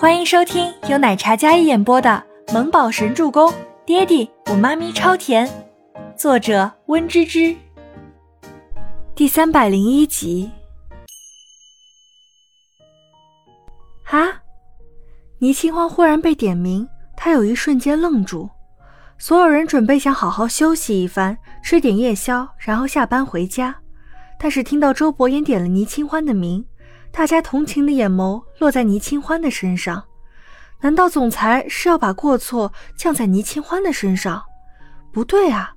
欢迎收听由奶茶嘉一演播的《萌宝神助攻》，爹地我妈咪超甜，作者温芝芝。第三百零一集。啊！倪清欢忽然被点名，他有一瞬间愣住。所有人准备想好好休息一番，吃点夜宵，然后下班回家。但是听到周伯言点了倪清欢的名。大家同情的眼眸落在倪清欢的身上，难道总裁是要把过错降在倪清欢的身上？不对啊，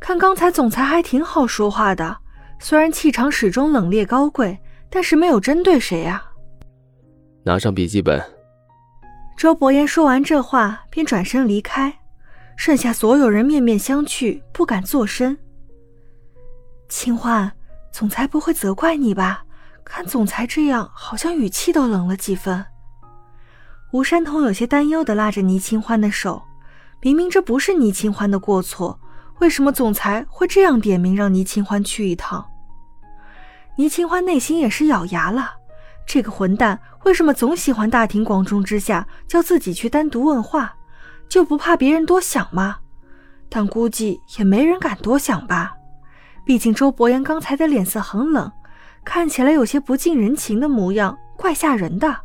看刚才总裁还挺好说话的，虽然气场始终冷冽高贵，但是没有针对谁啊。拿上笔记本。周伯言说完这话，便转身离开，剩下所有人面面相觑，不敢作声。清欢，总裁不会责怪你吧？看总裁这样，好像语气都冷了几分。吴山童有些担忧的拉着倪清欢的手，明明这不是倪清欢的过错，为什么总裁会这样点名让倪清欢去一趟？倪清欢内心也是咬牙了，这个混蛋为什么总喜欢大庭广众之下叫自己去单独问话，就不怕别人多想吗？但估计也没人敢多想吧，毕竟周伯言刚才的脸色很冷。看起来有些不近人情的模样，怪吓人的。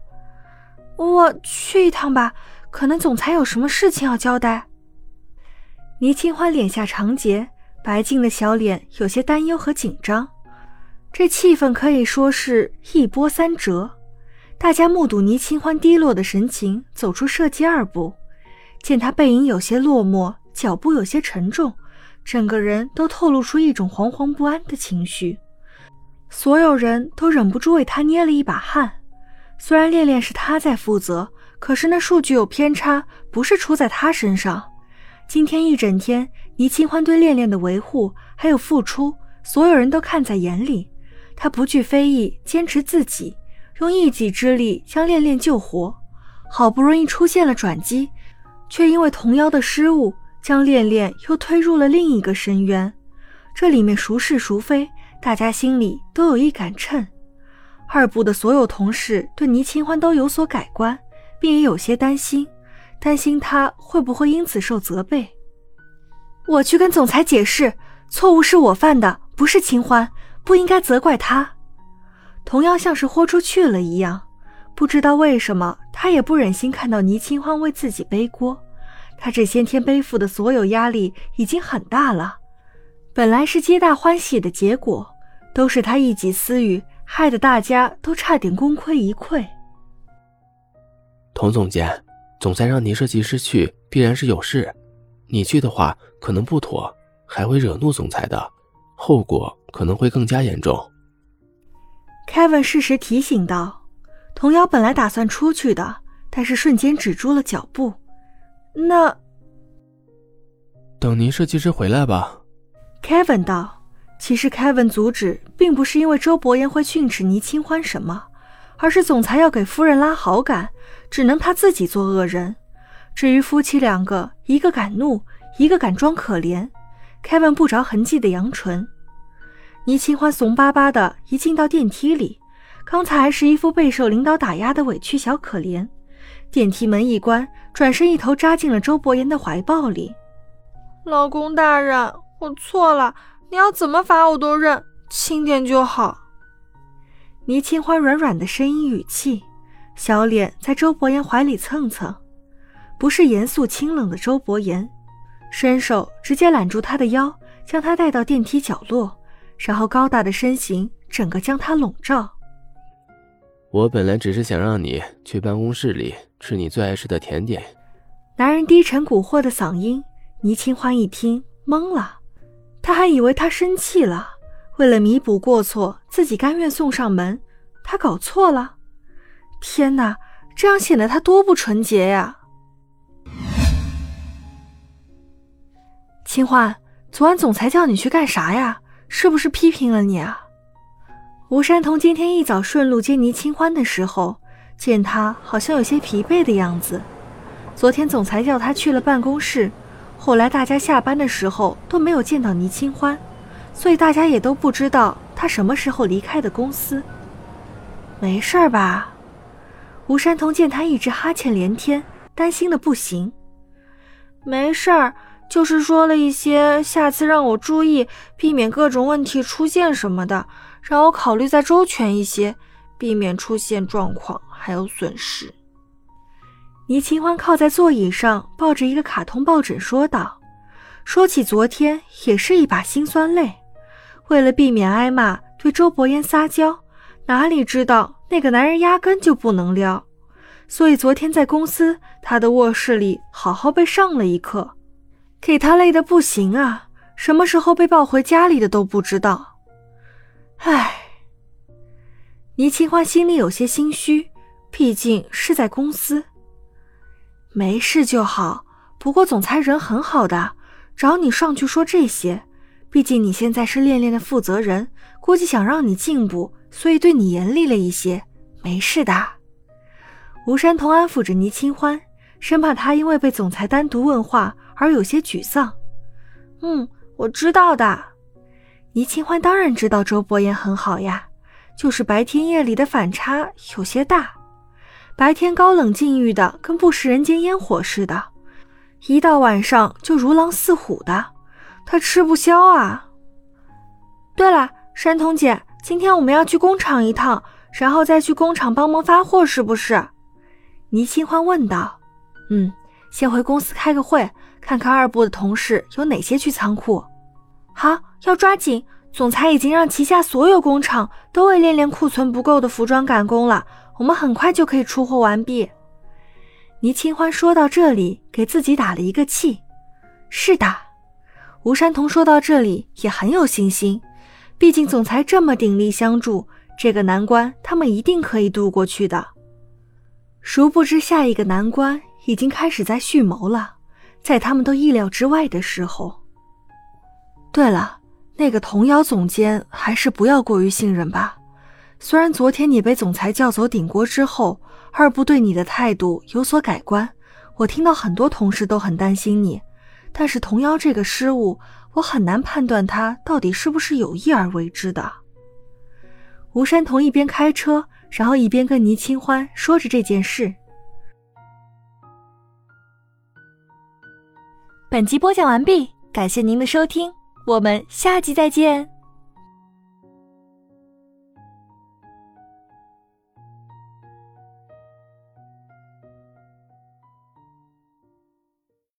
我去一趟吧，可能总裁有什么事情要交代。倪清欢脸下长睫，白净的小脸有些担忧和紧张。这气氛可以说是一波三折。大家目睹倪清欢低落的神情，走出设计二部，见他背影有些落寞，脚步有些沉重，整个人都透露出一种惶惶不安的情绪。所有人都忍不住为他捏了一把汗。虽然恋恋是他在负责，可是那数据有偏差，不是出在他身上。今天一整天，倪清欢对恋恋的维护还有付出，所有人都看在眼里。他不惧非议，坚持自己，用一己之力将恋恋救活。好不容易出现了转机，却因为童瑶的失误，将恋恋又推入了另一个深渊。这里面孰是孰非？大家心里都有一杆秤，二部的所有同事对倪清欢都有所改观，并也有些担心，担心他会不会因此受责备。我去跟总裁解释，错误是我犯的，不是清欢，不应该责怪他。同样像是豁出去了一样，不知道为什么，他也不忍心看到倪清欢为自己背锅。他这些天背负的所有压力已经很大了。本来是皆大欢喜的结果，都是他一己私欲，害得大家都差点功亏一篑。童总监，总裁让倪设计师去，必然是有事。你去的话可能不妥，还会惹怒总裁的，后果可能会更加严重。Kevin 适时提醒道：“童瑶本来打算出去的，但是瞬间止住了脚步。那等您设计师回来吧。” Kevin 道：“其实 Kevin 阻止，并不是因为周伯言会训斥倪清欢什么，而是总裁要给夫人拉好感，只能他自己做恶人。至于夫妻两个，一个敢怒，一个敢装可怜，Kevin 不着痕迹的扬唇。倪清欢怂巴巴的一进到电梯里，刚才还是一副备受领导打压的委屈小可怜。电梯门一关，转身一头扎进了周伯言的怀抱里。老公大人。”我错了，你要怎么罚我都认，轻点就好。倪清欢软软的声音语气，小脸在周伯言怀里蹭蹭，不是严肃清冷的周伯言，伸手直接揽住他的腰，将他带到电梯角落，然后高大的身形整个将他笼罩。我本来只是想让你去办公室里吃你最爱吃的甜点。男人低沉蛊惑的嗓音，倪清欢一听懵了。他还以为他生气了，为了弥补过错，自己甘愿送上门。他搞错了，天哪，这样显得他多不纯洁呀！清欢，昨晚总裁叫你去干啥呀？是不是批评了你啊？吴山童今天一早顺路接倪清欢的时候，见他好像有些疲惫的样子。昨天总裁叫他去了办公室。后来大家下班的时候都没有见到倪清欢，所以大家也都不知道他什么时候离开的公司。没事吧？吴山童见他一直哈欠连天，担心的不行。没事儿，就是说了一些下次让我注意，避免各种问题出现什么的，让我考虑再周全一些，避免出现状况还有损失。倪清欢靠在座椅上，抱着一个卡通抱枕说道：“说起昨天，也是一把辛酸泪。为了避免挨骂，对周伯言撒娇，哪里知道那个男人压根就不能撩。”所以昨天在公司，他的卧室里好好被上了一课，给他累得不行啊！什么时候被抱回家里的都不知道。唉，倪清欢心里有些心虚，毕竟是在公司。没事就好，不过总裁人很好的，找你上去说这些，毕竟你现在是恋恋的负责人，估计想让你进步，所以对你严厉了一些。没事的。吴山童安抚着倪清欢，生怕他因为被总裁单独问话而有些沮丧。嗯，我知道的。倪清欢当然知道周伯言很好呀，就是白天夜里的反差有些大。白天高冷禁欲的跟不食人间烟火似的，一到晚上就如狼似虎的，他吃不消啊。对了，山童姐，今天我们要去工厂一趟，然后再去工厂帮忙发货，是不是？倪清欢问道：“嗯，先回公司开个会，看看二部的同事有哪些去仓库。好，要抓紧。总裁已经让旗下所有工厂都为练练库存不够的服装赶工了，我们很快就可以出货完毕。”倪清欢说到这里，给自己打了一个气。是的，吴山童说到这里也很有信心，毕竟总裁这么鼎力相助，这个难关他们一定可以度过去的。殊不知，下一个难关已经开始在蓄谋了，在他们都意料之外的时候。对了，那个童谣总监还是不要过于信任吧。虽然昨天你被总裁叫走顶锅之后，二部对你的态度有所改观，我听到很多同事都很担心你，但是童谣这个失误，我很难判断他到底是不是有意而为之的。吴山童一边开车。然后一边跟倪清欢说着这件事。本集播讲完毕，感谢您的收听，我们下集再见。